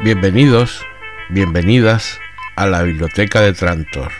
Bienvenidos, bienvenidas a la Biblioteca de Trantor.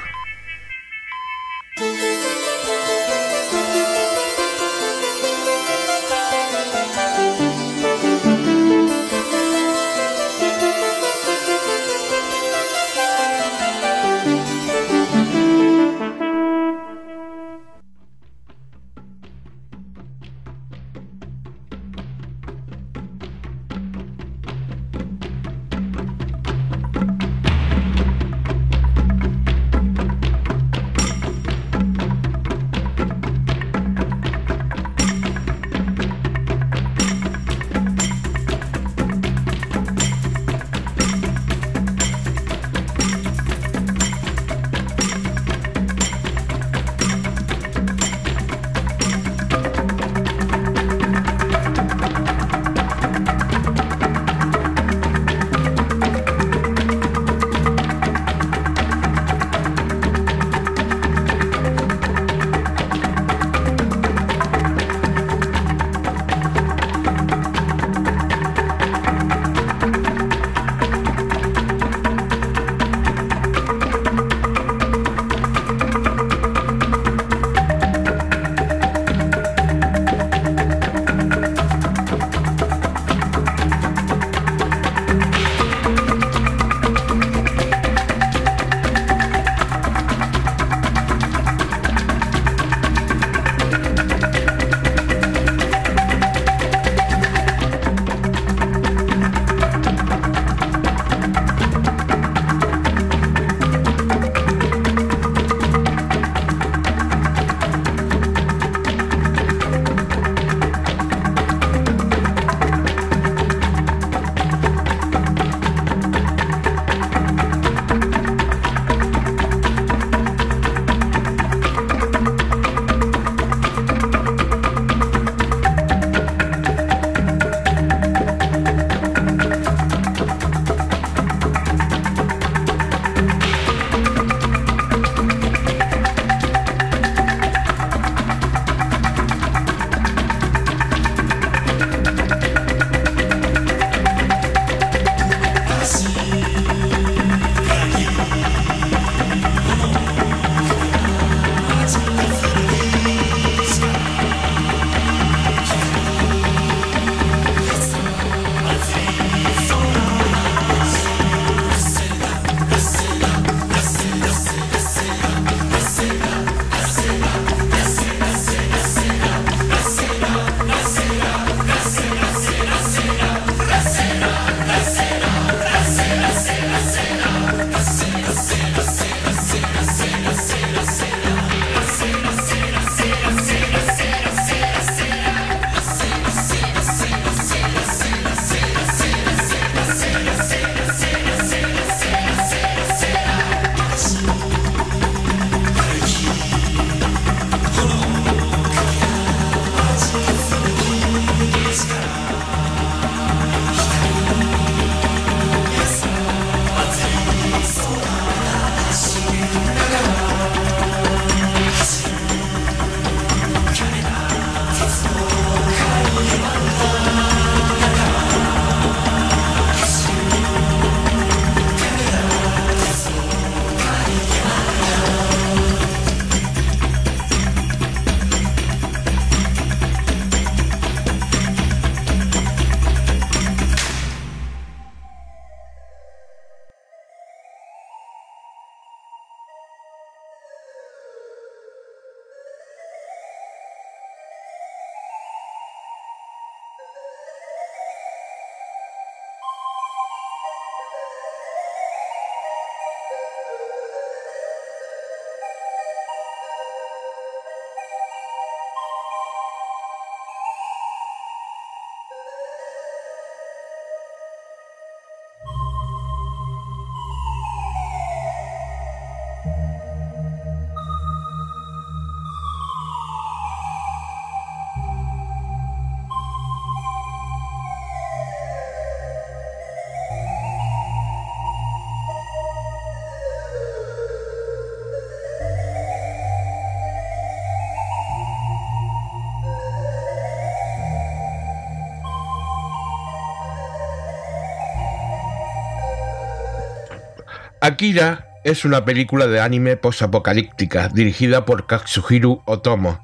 Akira es una película de anime posapocalíptica dirigida por Katsuhiro Otomo,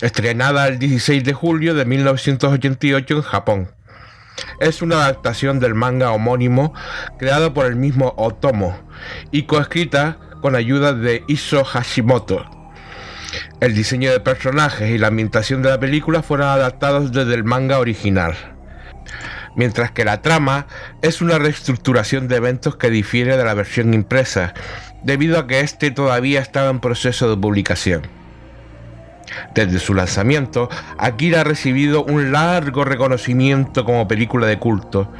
estrenada el 16 de julio de 1988 en Japón. Es una adaptación del manga homónimo creado por el mismo Otomo y coescrita con ayuda de Iso Hashimoto. El diseño de personajes y la ambientación de la película fueron adaptados desde el manga original, mientras que la trama es una reestructuración de eventos que difiere de la versión impresa, debido a que este todavía estaba en proceso de publicación. Desde su lanzamiento, Akira ha recibido un largo reconocimiento como película de culto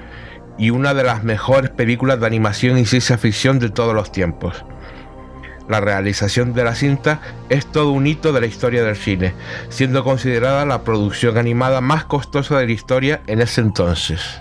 y una de las mejores películas de animación y ciencia ficción de todos los tiempos. La realización de la cinta es todo un hito de la historia del cine, siendo considerada la producción animada más costosa de la historia en ese entonces.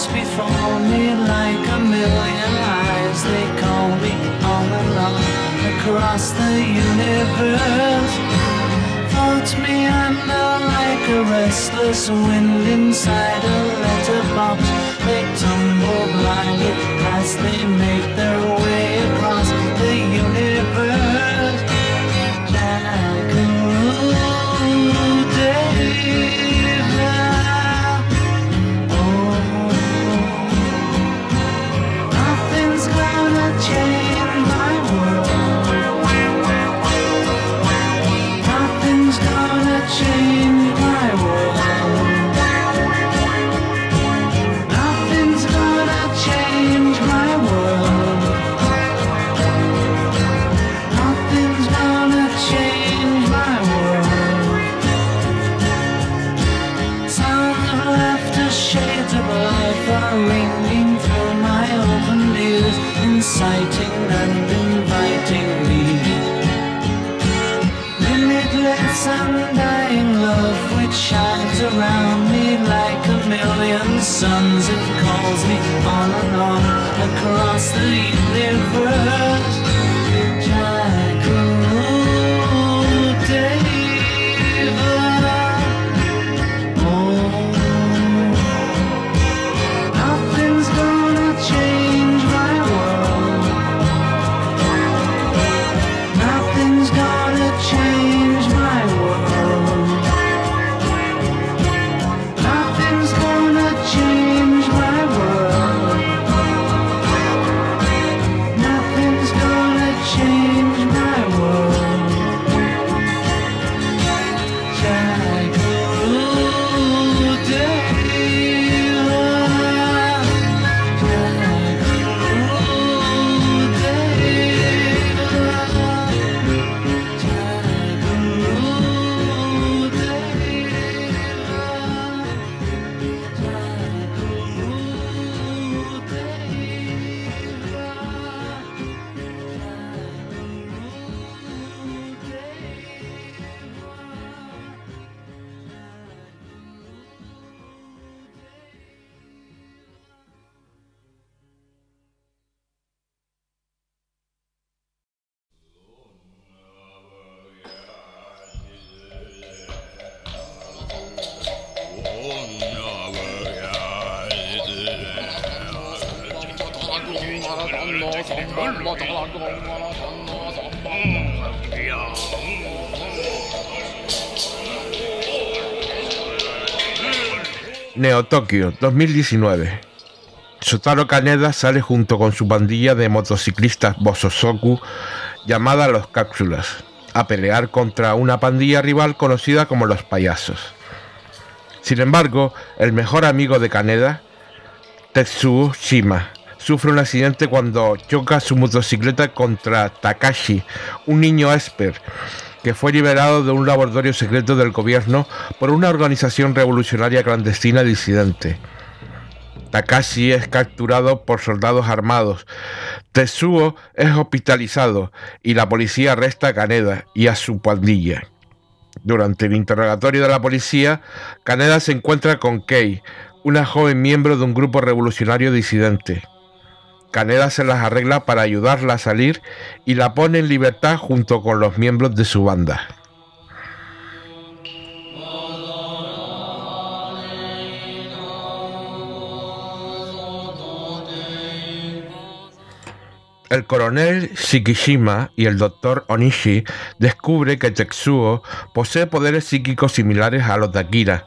Dance before me like a million eyes. They call me all on across the universe. Floats me under like a restless wind inside a letterbox. They tumble blindly as they make their way across Neo Tokio 2019 Sotaro Kaneda sale junto con su pandilla de motociclistas Bososoku llamada Los Cápsulas a pelear contra una pandilla rival conocida como Los Payasos. Sin embargo, el mejor amigo de Kaneda, Tetsuo Shima, sufre un accidente cuando choca su motocicleta contra Takashi, un niño esper que fue liberado de un laboratorio secreto del gobierno por una organización revolucionaria clandestina disidente. Takashi es capturado por soldados armados. Tetsuo es hospitalizado y la policía arresta a Kaneda y a su pandilla. Durante el interrogatorio de la policía, Kaneda se encuentra con Kei, una joven miembro de un grupo revolucionario disidente. Kaneda se las arregla para ayudarla a salir y la pone en libertad junto con los miembros de su banda. El coronel Shikishima y el doctor Onishi descubre que Tetsuo posee poderes psíquicos similares a los de Akira,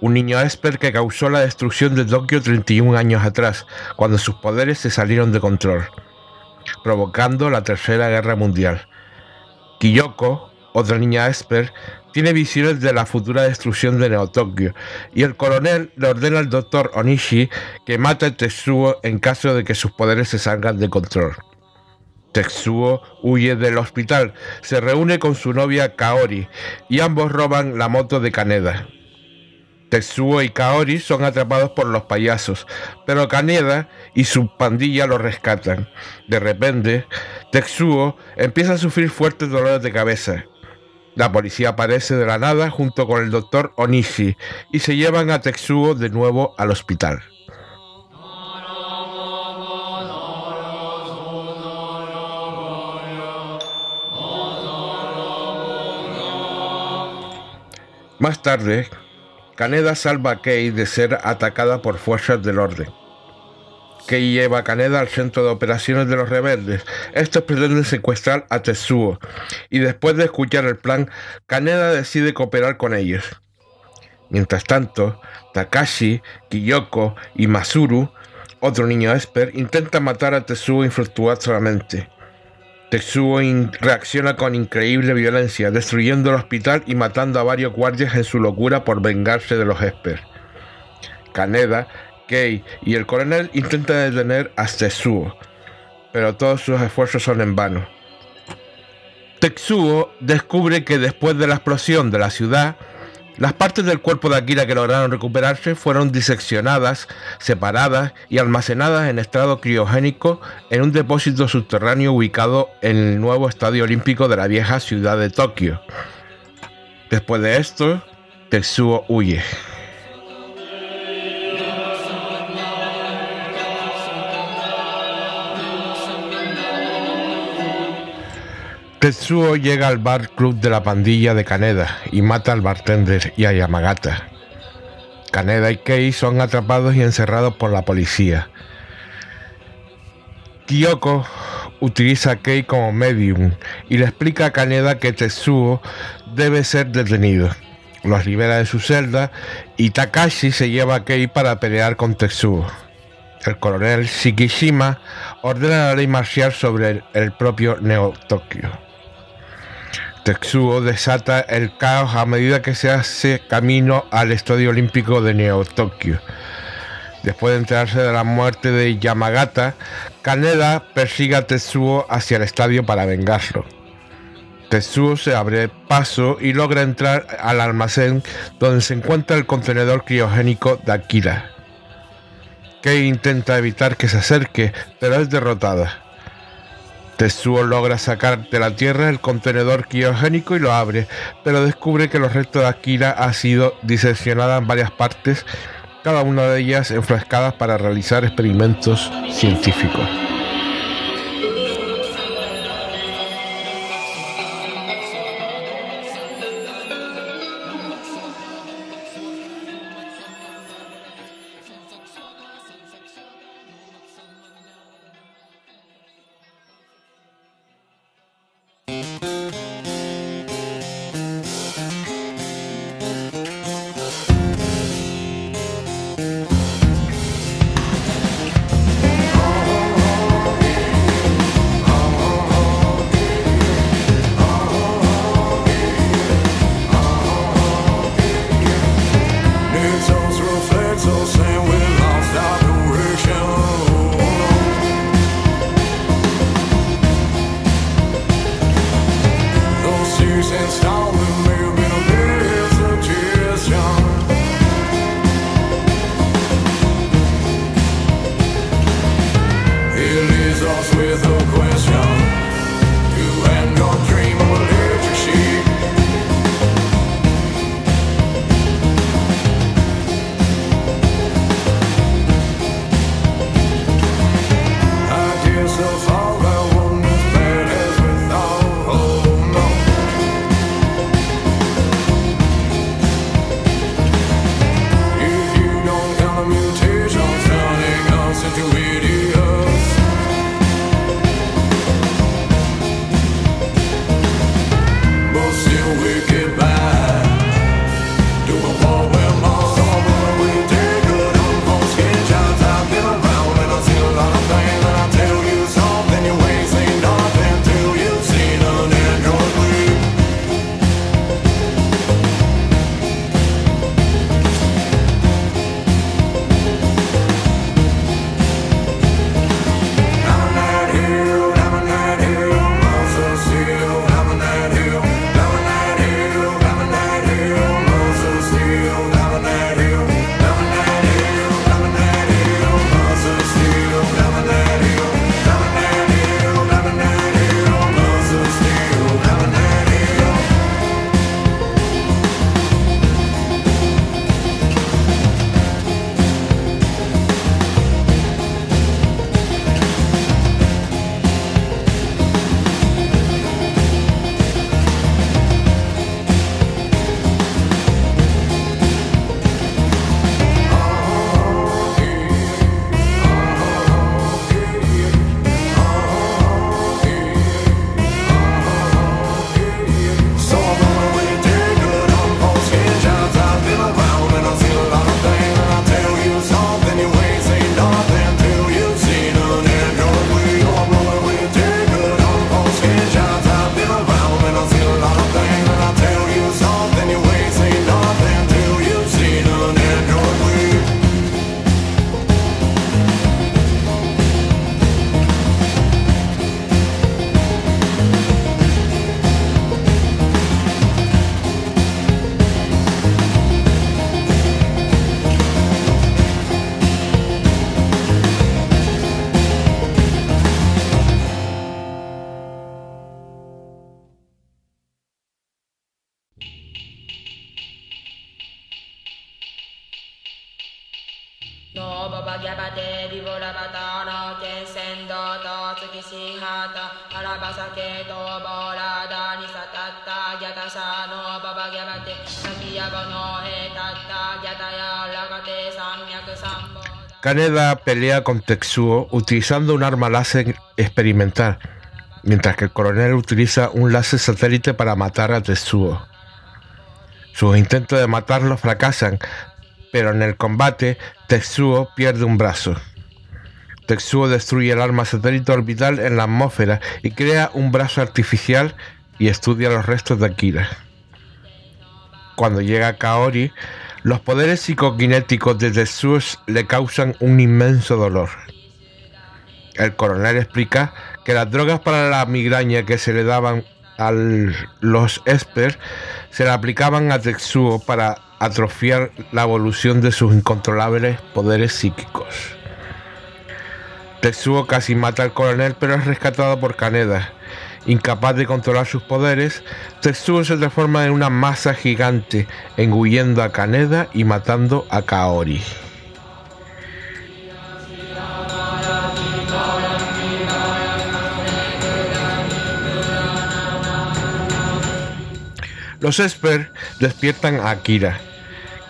un niño esper que causó la destrucción de Tokio 31 años atrás, cuando sus poderes se salieron de control, provocando la Tercera Guerra Mundial. Kiyoko, otra niña esper, tiene visiones de la futura destrucción de Neo Tokio, y el coronel le ordena al doctor Onishi que mate a Tetsuo en caso de que sus poderes se salgan de control. Tetsuo huye del hospital, se reúne con su novia Kaori y ambos roban la moto de Kaneda. Tetsuo y Kaori son atrapados por los payasos, pero Kaneda y su pandilla lo rescatan. De repente, Tetsuo empieza a sufrir fuertes dolores de cabeza la policía aparece de la nada junto con el doctor Onishi y se llevan a Tetsuo de nuevo al hospital. Más tarde, Kaneda salva a Kei de ser atacada por fuerzas del orden que lleva a Kaneda al centro de operaciones de los rebeldes. Estos pretenden secuestrar a Tetsuo y después de escuchar el plan, Kaneda decide cooperar con ellos. Mientras tanto, Takashi, Kiyoko y Masuru, otro niño esper, intentan matar a Tetsuo infructuosamente. Tetsuo reacciona con increíble violencia, destruyendo el hospital y matando a varios guardias en su locura por vengarse de los esper. Kaneda Kei y el coronel intentan detener a Tetsuo, pero todos sus esfuerzos son en vano. Tetsuo descubre que después de la explosión de la ciudad, las partes del cuerpo de Akira que lograron recuperarse fueron diseccionadas, separadas y almacenadas en estado criogénico en un depósito subterráneo ubicado en el nuevo estadio olímpico de la vieja ciudad de Tokio. Después de esto, Tetsuo huye. Tetsuo llega al bar club de la pandilla de Kaneda y mata al bartender y a Yamagata. Kaneda y Kei son atrapados y encerrados por la policía. Kyoko utiliza a Kei como medium y le explica a Kaneda que Tetsuo debe ser detenido. Los libera de su celda y Takashi se lleva a Kei para pelear con Tetsuo. El coronel Shikishima ordena la ley marcial sobre el, propio Neo Tokio. Tetsuo desata el caos a medida que se hace camino al Estadio Olímpico de Neo Tokio. Después de enterarse de la muerte de Yamagata, Kaneda persigue a Tetsuo hacia el estadio para vengarlo. Tetsuo se abre paso y logra entrar al almacén donde se encuentra el contenedor criogénico de Akira. Kei intenta evitar que se acerque, pero es derrotada. Tetsuo logra sacar de la tierra el contenedor criogénico y lo abre, pero descubre que los restos de Akira han sido diseccionados en varias partes, cada una de ellas enfrascadas para realizar experimentos científicos. Kaneda pelea con Tetsuo utilizando un arma láser experimental, mientras que el coronel utiliza un láser satélite para matar a Tetsuo. Sus intentos de matarlo fracasan, pero en el combate Tetsuo pierde un brazo. Tetsuo destruye el arma satélite orbital en la atmósfera y crea un brazo artificial y estudia los restos de Akira. Cuando llega Kaori, los poderes psicoquinéticos de Tetsuo le causan un inmenso dolor. El coronel explica que las drogas para la migraña que se le daban a los Esper se le aplicaban a Tetsuo para atrofiar la evolución de sus incontrolables poderes psíquicos. Tetsuo casi mata al coronel pero es rescatado por Kaneda, Incapaz de controlar sus poderes, Tetsuo se transforma en una masa gigante, engullendo a Kaneda y matando a Kaori. Los Esper despiertan a Akira,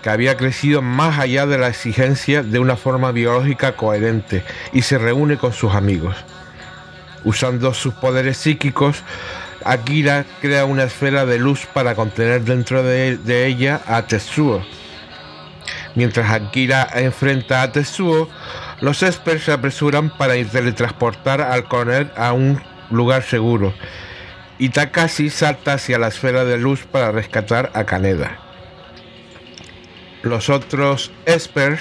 había crecido más allá de la exigencia de una forma biológica coherente y se reúne con sus amigos. Usando sus poderes psíquicos, Akira crea una esfera de luz para contener dentro de, ella a Tetsuo. Mientras Akira enfrenta a Tetsuo, los Esper se apresuran para teletransportar al coronel a un lugar seguro. Y Takashi salta hacia la esfera de luz para rescatar a Kaneda. Los otros Espers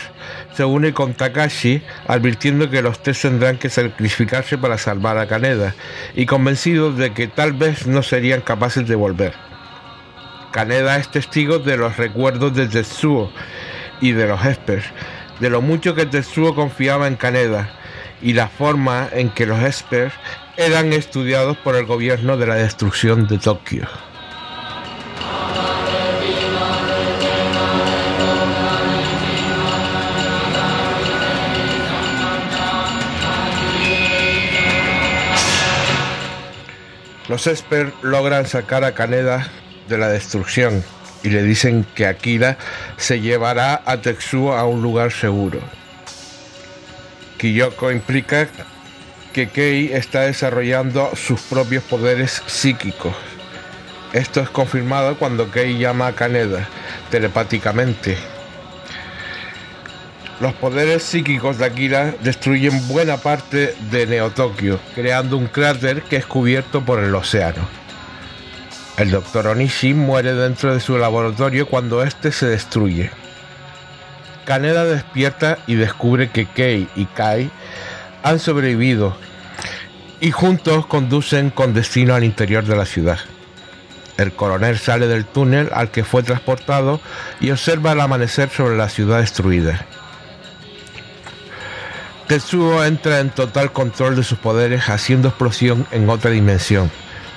se unen con Takashi, advirtiendo que los tres tendrán que sacrificarse para salvar a Kaneda, y convencidos de que tal vez no serían capaces de volver. Kaneda es testigo de los recuerdos de Tetsuo y de los Espers, de lo mucho que Tetsuo confiaba en Kaneda y la forma en que los Espers eran estudiados por el gobierno de la destrucción de Tokio. Los Esper logran sacar a Kaneda de la destrucción y le dicen que Akira se llevará a Tetsuo a un lugar seguro. Kiyoko implica que Kei está desarrollando sus propios poderes psíquicos. Esto es confirmado cuando Kei llama a Kaneda telepáticamente los poderes psíquicos de Akira destruyen buena parte de Neo-Tokio, creando un cráter que es cubierto por el océano. El Dr. Onishi muere dentro de su laboratorio cuando este se destruye. Kaneda despierta y descubre que Kei y Kai han sobrevivido y juntos conducen con destino al interior de la ciudad. El coronel sale del túnel al que fue transportado y observa el amanecer sobre la ciudad destruida. Tetsuo entra en total control de sus poderes haciendo explosión en otra dimensión,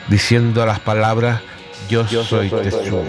diciendo las palabras Yo, soy, Tetsuo.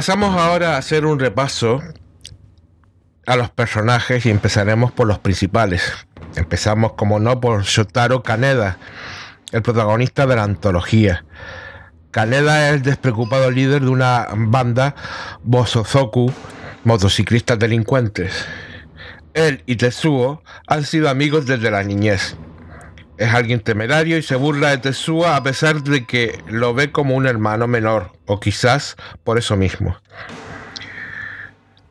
Pasamos ahora a hacer un repaso a los personajes y empezaremos por los principales. Empezamos, como no, por Shotaro Kaneda, el protagonista de la antología. Kaneda es el despreocupado líder de una banda Bosozoku, motociclistas delincuentes. Él y Tetsuo han sido amigos desde la niñez. Es alguien temerario y se burla de Tetsuo a pesar de que lo ve como un hermano menor, o quizás por eso mismo.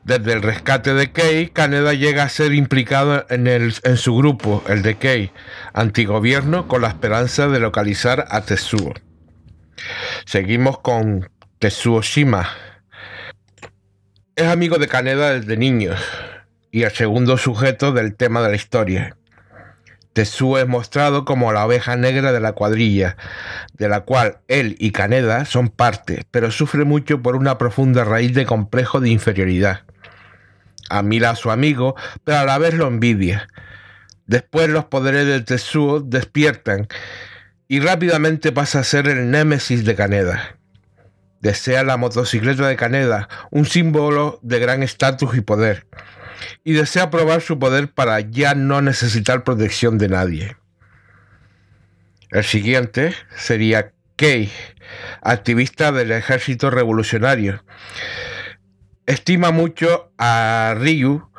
Desde el rescate de Kei, Kaneda llega a ser implicado en, el, en su grupo, el de Kei, antigobierno, con la esperanza de localizar a Tetsuo. Seguimos con Tetsuo Shima. Es amigo de Kaneda desde niño y el segundo sujeto del tema de la historia. Tetsuo es mostrado como la oveja negra de la cuadrilla, de la cual él y Kaneda son parte, pero sufre mucho por una profunda raíz de complejo de inferioridad. Admira a su amigo, pero a la vez lo envidia. Después los poderes de Tetsuo despiertan y rápidamente pasa a ser el némesis de Kaneda. Desea la motocicleta de Kaneda, un símbolo de gran estatus y poder y desea probar su poder para ya no necesitar protección de nadie. El siguiente sería Kei, activista del ejército revolucionario. Estima mucho a Ryu,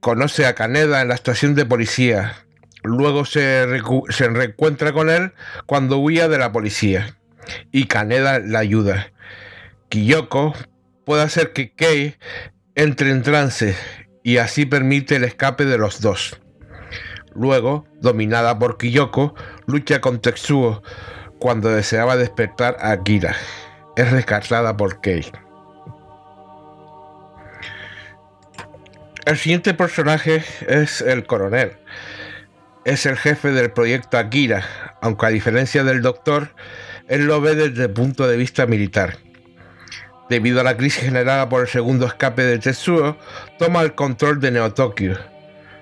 conoce a Kaneda en la estación de policía. Luego se, se reencuentra con él cuando huía de la policía y Kaneda la ayuda. Kiyoko puede hacer que Kei entre en trance y así permite el escape de los dos. Luego, dominada por Kiyoko, lucha con Tetsuo cuando deseaba despertar a Akira. Es rescatada por Kei. El siguiente personaje es el coronel. Es el jefe del proyecto Akira, aunque a diferencia del doctor, él lo ve desde el punto de vista militar. Debido a la crisis generada por el segundo escape de Tetsuo, toma el control de Neo-Tokyo.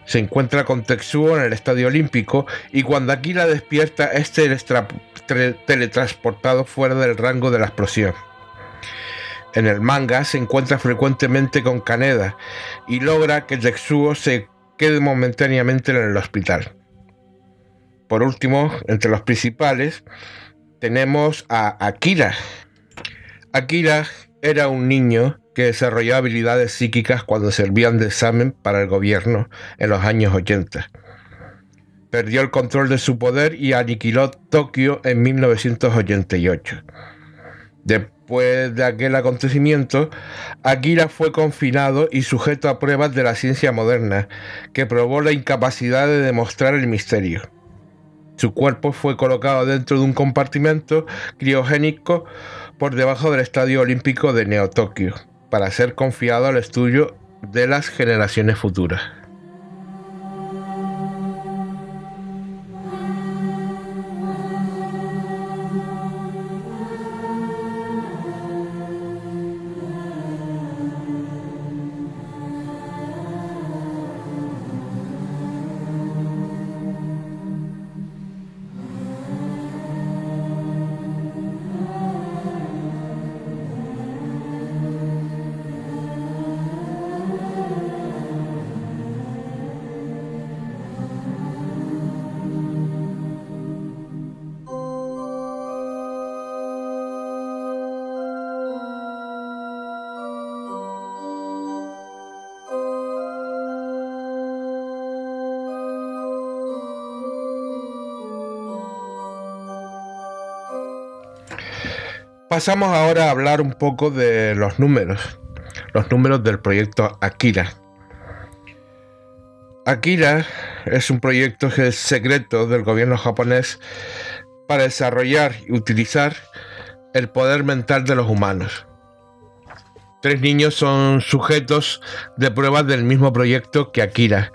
Se encuentra con Tetsuo en el Estadio Olímpico y cuando Akira despierta es teletransportado fuera del rango de la explosión. En el manga se encuentra frecuentemente con Kaneda y logra que Tetsuo se quede momentáneamente en el hospital. Por último, entre los principales, tenemos a Akira. Akira era un niño que desarrolló habilidades psíquicas cuando servían de examen para el gobierno en los años 80. Perdió el control de su poder y aniquiló Tokio en 1988. Después de aquel acontecimiento, Akira fue confinado y sujeto a pruebas de la ciencia moderna, que probó la incapacidad de demostrar el misterio. Su cuerpo fue colocado dentro de un compartimento criogénico por debajo del Estadio Olímpico de Neo Tokio, para ser confiado al estudio de las generaciones futuras. Pasamos ahora a hablar un poco de los números, los números del proyecto Akira. Akira es un proyecto secreto del gobierno japonés para desarrollar y utilizar el poder mental de los humanos. Tres niños son sujetos de pruebas del mismo proyecto que Akira.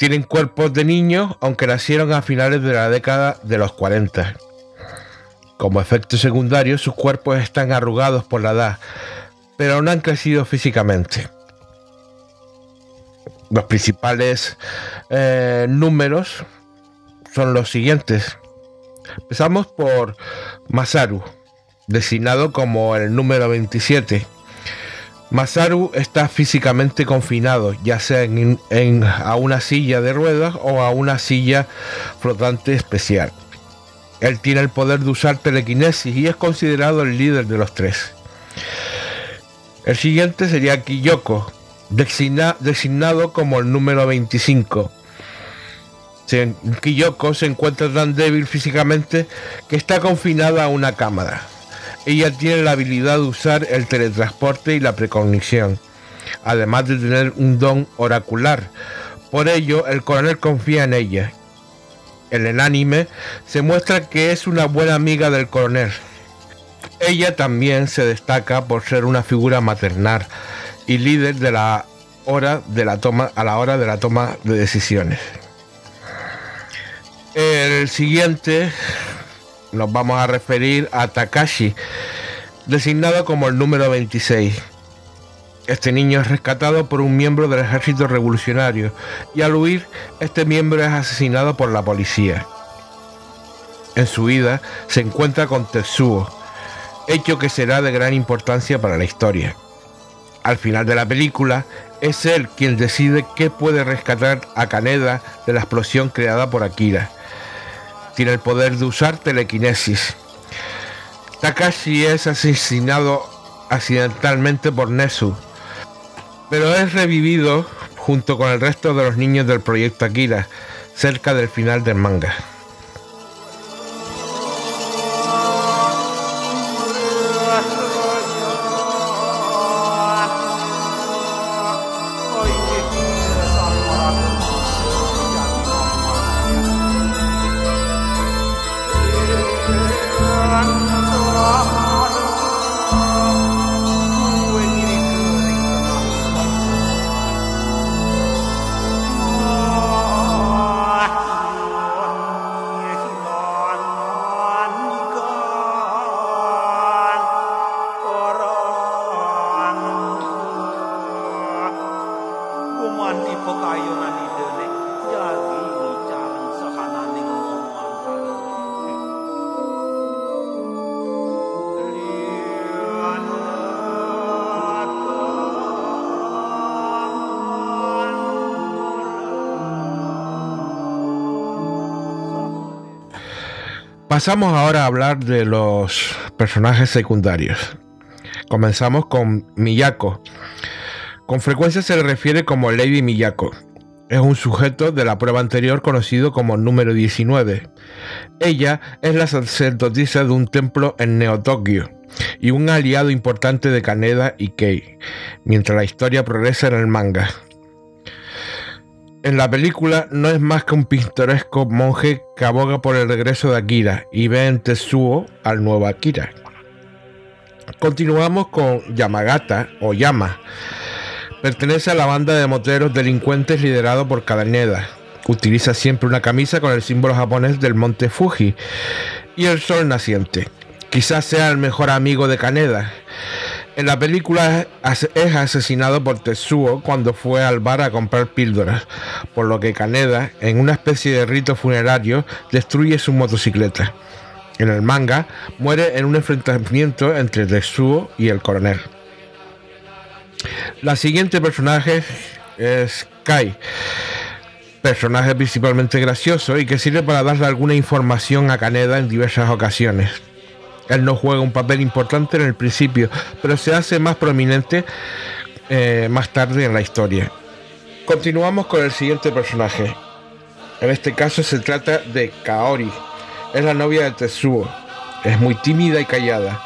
Tienen cuerpos de niños, aunque nacieron a finales de la década de los 40 como efecto secundario, sus cuerpos están arrugados por la edad, pero no han crecido físicamente. Los principales eh, números son los siguientes. Empezamos por Masaru. designado como el número 27. Masaru está físicamente confinado, ya sea en, a una silla de ruedas o a una silla flotante especial. Él tiene el poder de usar telequinesis y es considerado el líder de los tres. El siguiente sería Kiyoko, designado como el número 25. Kiyoko se encuentra tan débil físicamente que está confinada a una cámara. Ella tiene la habilidad de usar el teletransporte y la precognición, además de tener un don oracular. Por ello, el coronel confía en ella. En el anime se muestra que es una buena amiga del coronel. Ella también se destaca por ser una figura maternal y líder de la hora de la toma a la hora de la toma de decisiones. El siguiente nos vamos a referir a Takashi, designado como el número 26. Este niño es rescatado por un miembro del ejército revolucionario y al huir, este miembro es asesinado por la policía. En su vida se encuentra con Tetsuo, hecho que será de gran importancia para la historia. Al final de la película, es él quien decide qué puede rescatar a Kaneda de la explosión creada por Akira tiene el poder de usar telequinesis. Takashi es asesinado accidentalmente por Nesu, pero es revivido junto con el resto de los niños del proyecto Akira, cerca del final del manga. Pasamos ahora a hablar de los personajes secundarios. Comenzamos con Miyako. Con frecuencia se le refiere como Lady Miyako. Es un sujeto de la prueba anterior conocido como número 19. Ella es la sacerdotisa de un templo en Neo-Tokio y un aliado importante de Kaneda y Kei, mientras la historia progresa en el manga. En la película no es más que un pintoresco monje que aboga por el regreso de Akira y ve en Tetsuo al nuevo Akira. Continuamos con Yamagata o Yama. Pertenece a la banda de moteros delincuentes liderado por Kaneda. Utiliza siempre una camisa con el símbolo japonés del monte Fuji y el sol naciente. Quizás sea el mejor amigo de Kaneda en la película es asesinado por Tetsuo cuando fue al bar a comprar píldoras, por lo que Kaneda, en una especie de rito funerario, destruye su motocicleta. En el manga, muere en un enfrentamiento entre Tetsuo y el coronel. La siguiente personaje es Kai, personaje principalmente gracioso y que sirve para darle alguna información a Kaneda en diversas ocasiones. Él no juega un papel importante en el principio, pero se hace más prominente eh, más tarde en la historia. Continuamos con el siguiente personaje. En este caso se trata de Kaori. Es la novia de Tetsuo. Es muy tímida y callada.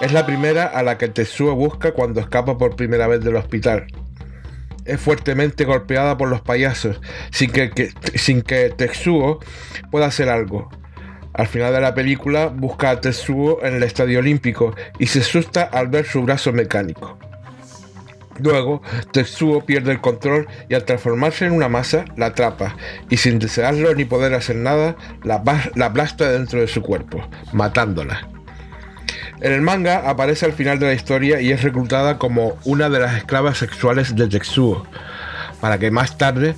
Es la primera a la que Tetsuo busca cuando escapa por primera vez del hospital. Es fuertemente golpeada por los payasos, sin que, sin que Tetsuo pueda hacer algo. Al final de la película busca a Tetsuo en el estadio olímpico y se asusta al ver su brazo mecánico. Luego, Tetsuo pierde el control y al transformarse en una masa, la atrapa y sin desearlo ni poder hacer nada, la, la aplasta dentro de su cuerpo, matándola. En el manga aparece al final de la historia y es reclutada como una de las esclavas sexuales de Tetsuo, para que más tarde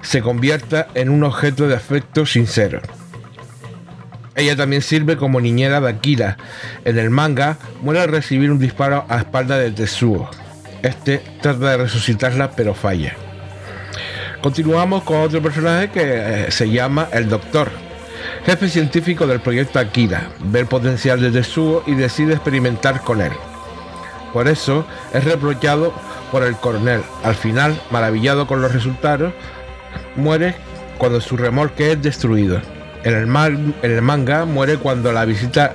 se convierta en un objeto de afecto sincero. Ella también sirve como niñera de Akira. En el manga, muere al recibir un disparo a espalda de Tetsuo. Este trata de resucitarla, pero falla. Continuamos con otro personaje que eh, se llama el Doctor, jefe científico del proyecto Akira. Ve el potencial de Tetsuo y decide experimentar con él. Por eso es reprochado por el coronel. Al final, maravillado con los resultados, muere cuando su remolque es destruido. En el, manga muere cuando la visita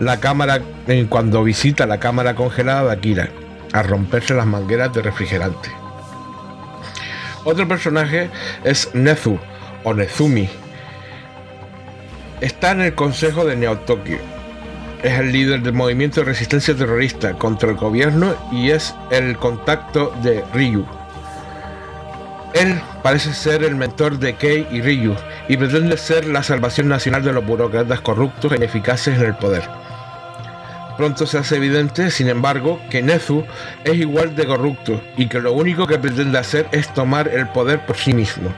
la cámara eh, cuando visita la cámara congelada de Akira, a romperse las mangueras de refrigerante. Otro personaje es Nezu o Nezumi. Está en el consejo de Neo Tokyo. Es el líder del movimiento de resistencia terrorista contra el gobierno y es el contacto de Ryu, él parece ser el mentor de Kei y Ryu y pretende ser la salvación nacional de los burócratas corruptos e ineficaces en el poder. Pronto se hace evidente, sin embargo, que Nezu es igual de corrupto y que lo único que pretende hacer es tomar el poder por sí mismo.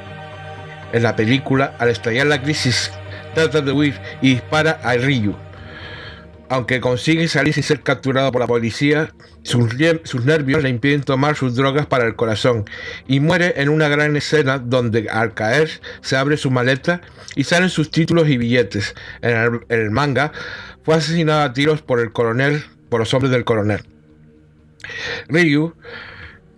En la película, al estallar la crisis, trata de huir y dispara a Ryu, aunque consigue salir sin ser capturado por la policía, sus, nervios le impiden tomar sus drogas para el corazón y muere en una gran escena donde al caer se abre su maleta y salen sus títulos y billetes. En el, manga fue asesinado a tiros por el coronel, por los hombres del coronel. Ryu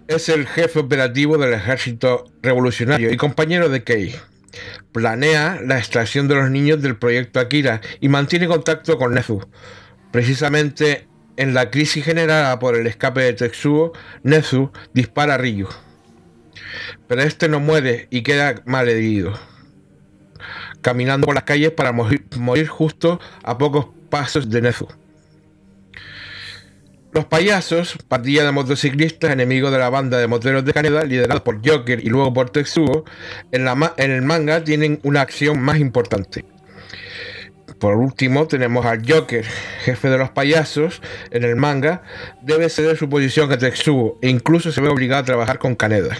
es el jefe operativo del ejército revolucionario y compañero de Kei. Planea la extracción de los niños del proyecto Akira y mantiene contacto con Nezu. Precisamente en la crisis generada por el escape de Tetsuo, Nezu dispara a Ryu. Pero este no muere y queda mal herido, caminando por las calles para morir, justo a pocos pasos de Nezu. Los payasos, partida de motociclistas enemigos de la banda de moteros de Canadá, liderados por Joker y luego por Tetsuo, en el manga tienen una acción más importante. Por último, tenemos al Joker, jefe de los payasos en el manga, debe ceder su posición a Tetsuo e incluso se ve obligado a trabajar con Kaneda.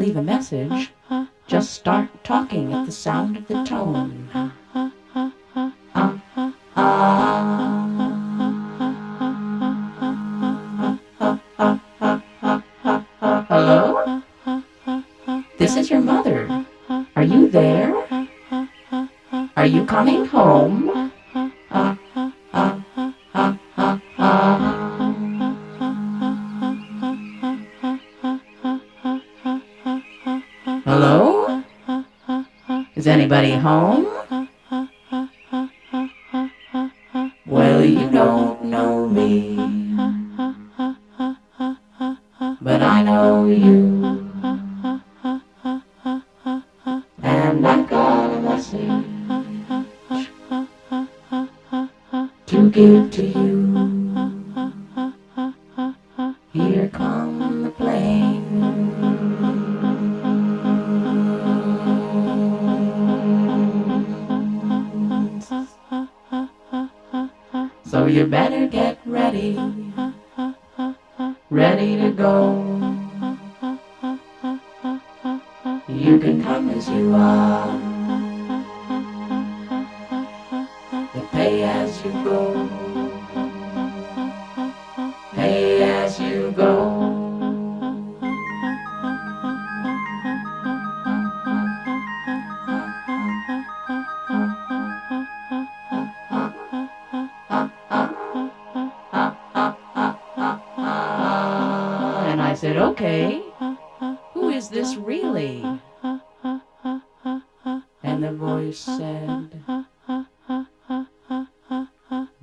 leave a message, just start talking at the sound of the tone.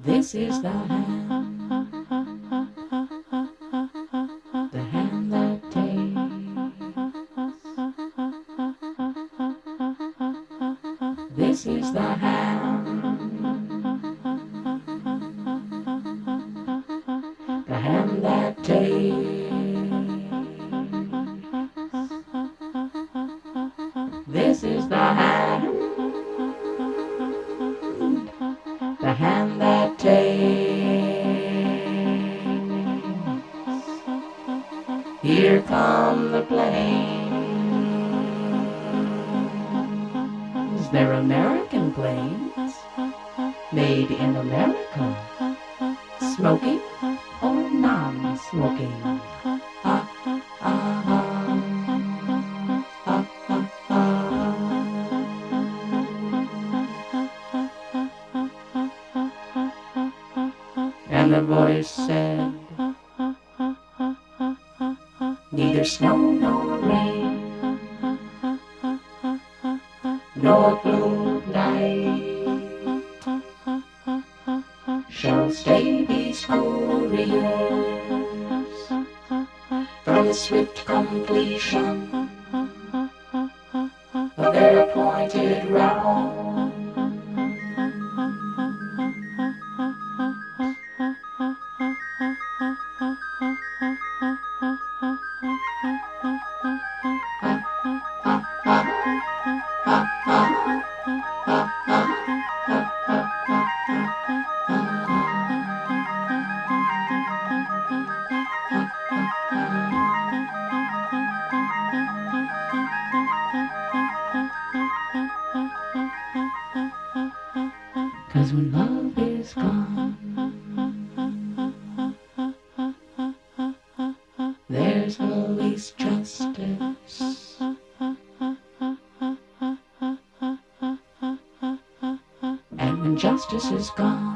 This is the hand. there's always justice. And when justice is gone,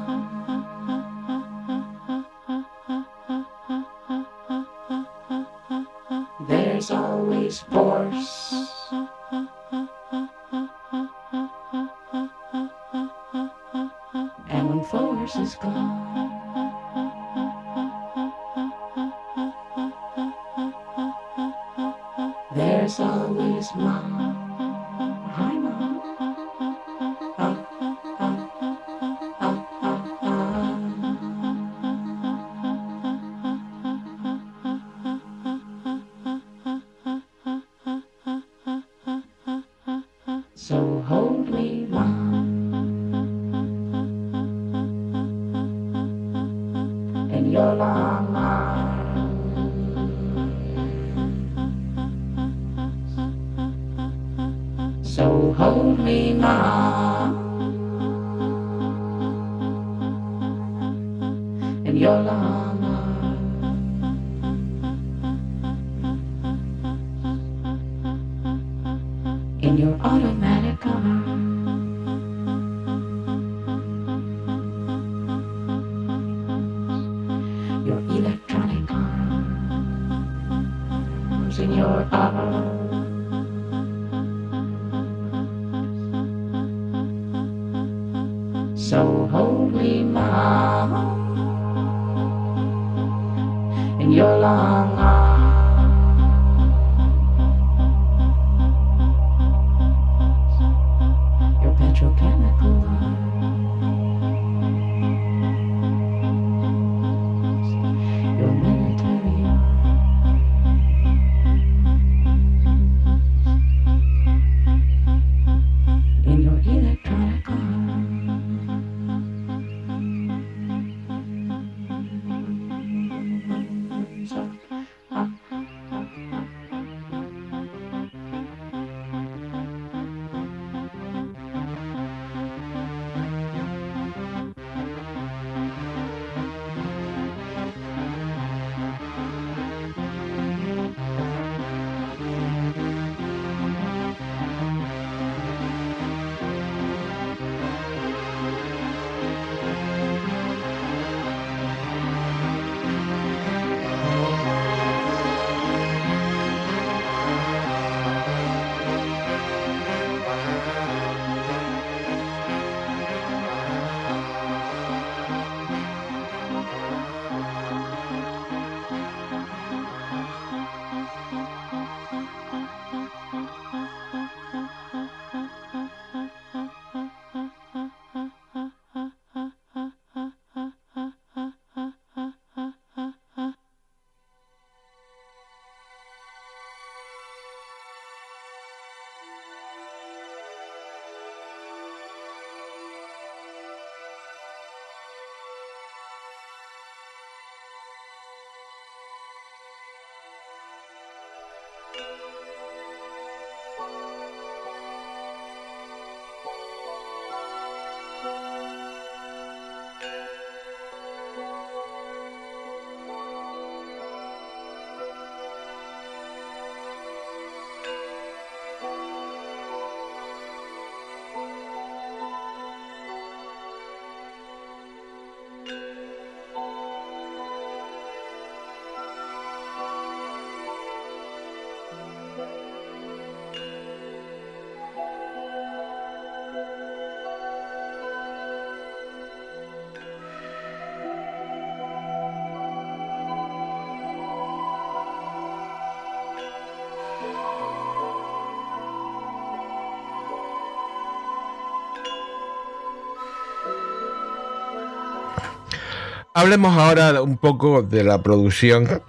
Hablemos ahora un poco de la producción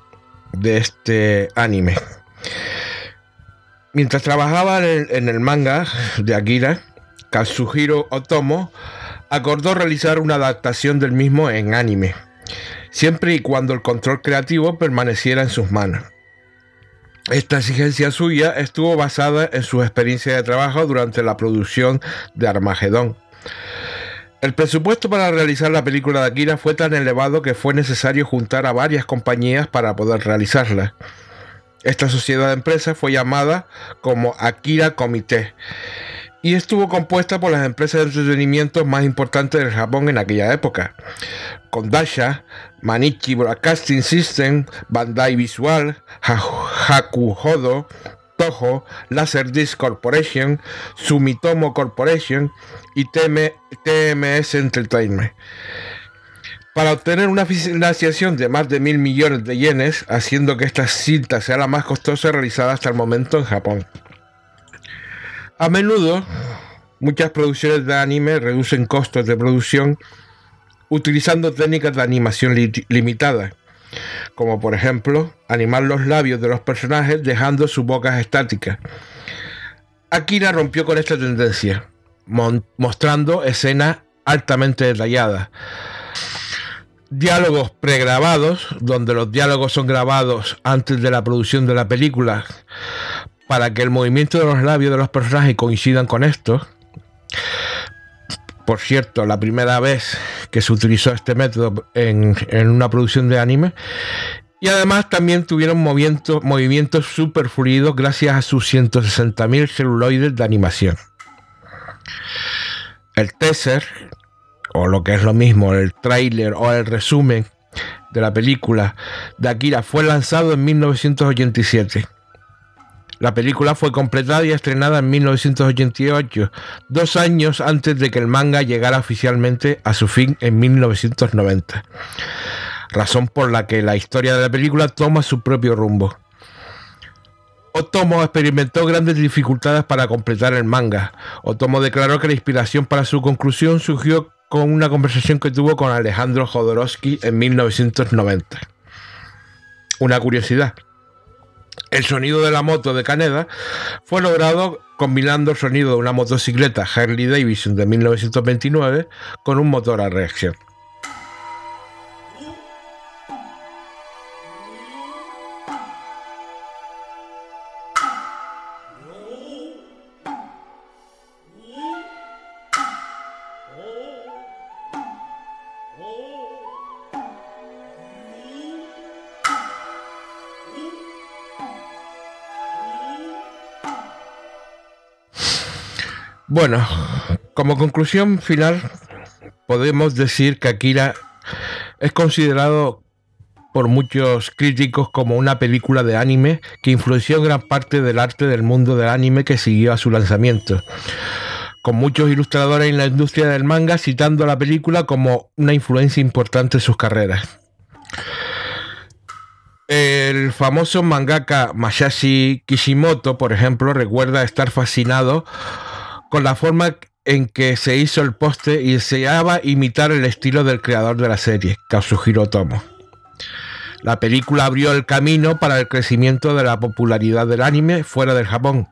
de este anime. Mientras trabajaba en el, manga de Akira, Kazuhiro Otomo acordó realizar una adaptación del mismo en anime, siempre y cuando el control creativo permaneciera en sus manos. Esta exigencia suya estuvo basada en su experiencia de trabajo durante la producción de Armagedón. El presupuesto para realizar la película de Akira fue tan elevado que fue necesario juntar a varias compañías para poder realizarla. Esta sociedad de empresas fue llamada como Akira Comité y estuvo compuesta por las empresas de entretenimiento más importantes del Japón en aquella época. Kondasha, Manichi Broadcasting System, Bandai Visual, Hakuhodo, Toho, Laserdisc Corporation, Sumitomo Corporation y TM, TMS Entertainment. Para obtener una financiación de más de mil millones de yenes, haciendo que esta cinta sea la más costosa realizada hasta el momento en Japón. A menudo, muchas producciones de anime reducen costos de producción utilizando técnicas de animación li limitada, como por ejemplo animar los labios de los personajes dejando sus bocas estáticas. Akira rompió con esta tendencia, mostrando escenas altamente detalladas. Diálogos pregrabados, donde los diálogos son grabados antes de la producción de la película para que el movimiento de los labios de los personajes coincidan con esto. Por cierto, la primera vez que se utilizó este método en, una producción de anime. Y además también tuvieron movimientos, movimientos super fluidos gracias a sus 160.000 celuloides de animación. El teaser, o lo que es lo mismo, el trailer o el resumen de la película de Akira fue lanzado en 1987. La película fue completada y estrenada en 1988, dos años antes de que el manga llegara oficialmente a su fin en 1990. Razón por la que la historia de la película toma su propio rumbo. Otomo experimentó grandes dificultades para completar el manga. Otomo declaró que la inspiración para su conclusión surgió con una conversación que tuvo con Alejandro Jodorowsky en 1990. Una curiosidad. El sonido de la moto de Caneda fue logrado combinando el sonido de una motocicleta Harley Davidson de 1929 con un motor a reacción. Bueno, como conclusión final, podemos decir que Akira es considerado por muchos críticos como una película de anime que influenció gran parte del arte del mundo del anime que siguió a su lanzamiento, con muchos ilustradores en la industria del manga citando a la película como una influencia importante en sus carreras. El famoso mangaka Masashi Kishimoto, por ejemplo, recuerda estar fascinado con la forma en que se hizo el poste y deseaba imitar el estilo del creador de la serie, Kazuhiro Tomo. La película abrió el camino para el crecimiento de la popularidad del anime fuera del Japón.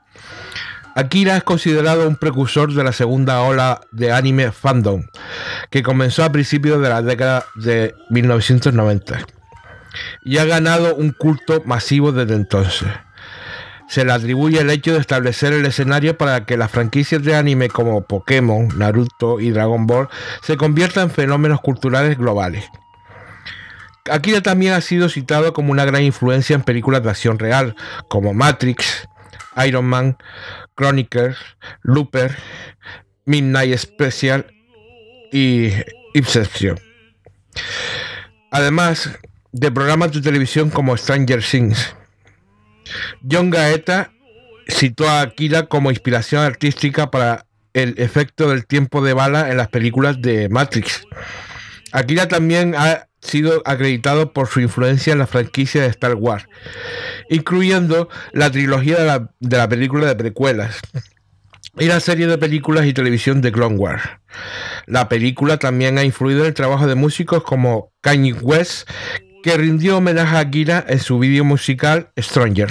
Akira es considerado un precursor de la segunda ola de anime fandom, que comenzó a principios de la década de 1990 y ha ganado un culto masivo desde entonces se le atribuye el hecho de establecer el escenario para que las franquicias de anime como Pokémon, Naruto y Dragon Ball se conviertan en fenómenos culturales globales. Akira también ha sido citado como una gran influencia en películas de acción real, como Matrix, Iron Man, Chronicles, Looper, Midnight Special y Inception. Además de programas de televisión como Stranger Things. John Gaeta citó a Akira como inspiración artística para el efecto del tiempo de bala en las películas de Matrix. Akira también ha sido acreditado por su influencia en la franquicia de Star Wars, incluyendo la trilogía de la, película de precuelas y la serie de películas y televisión de Clone Wars. La película también ha influido en el trabajo de músicos como Kanye West, que rindió homenaje a Akira en su vídeo musical Stranger.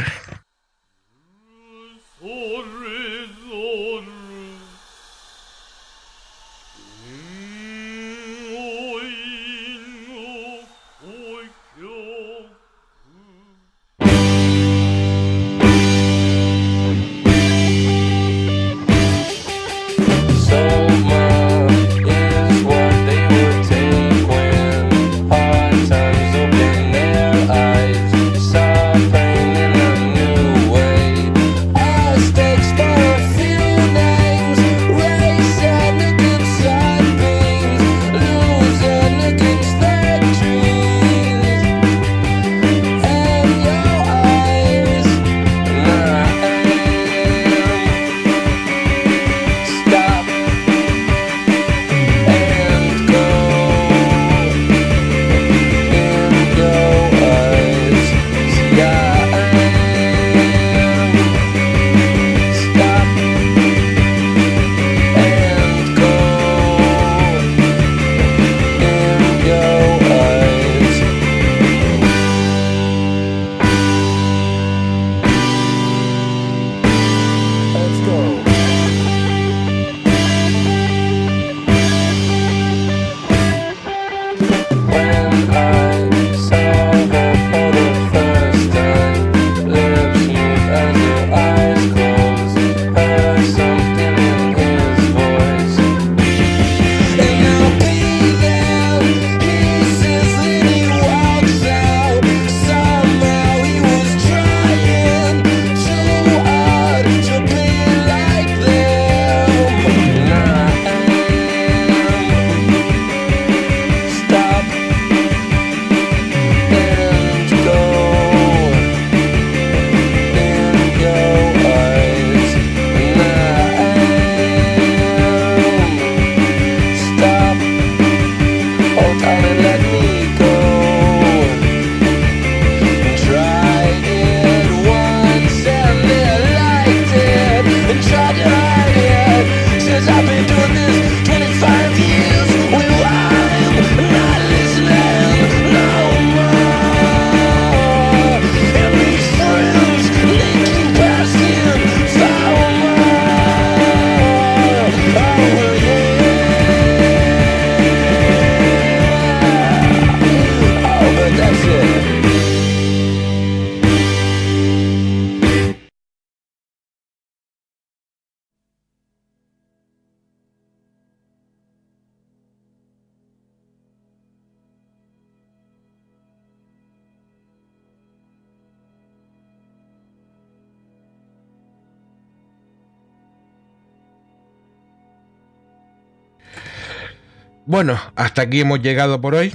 Hasta aquí hemos llegado por hoy.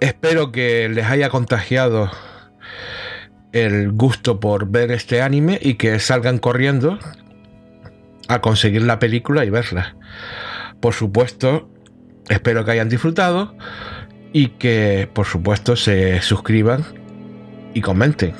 Espero que les haya contagiado el gusto por ver este anime y que salgan corriendo a conseguir la película y verla. Por supuesto, espero que hayan disfrutado y que por supuesto se suscriban y comenten.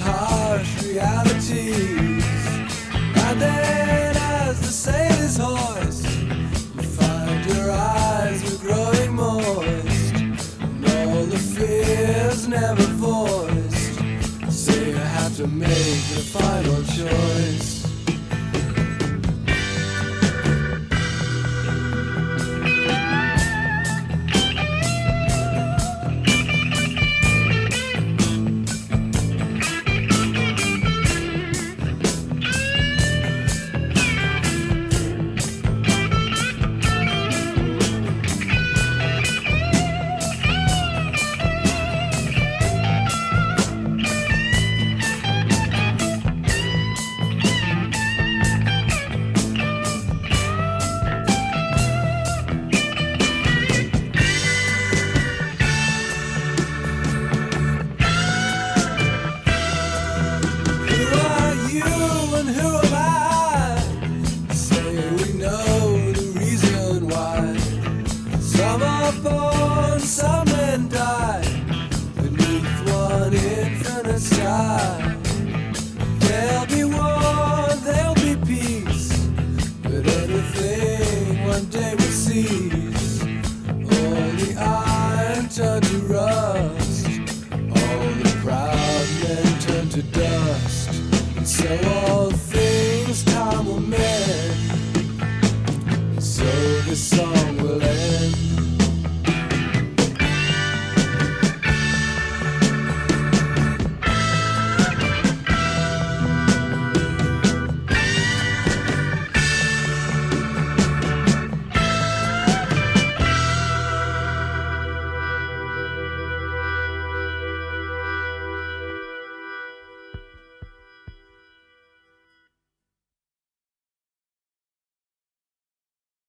Harsh realities. And then, as the sailors hoist, you find your eyes were growing moist, and all the fears never voiced. So you have to make the final choice.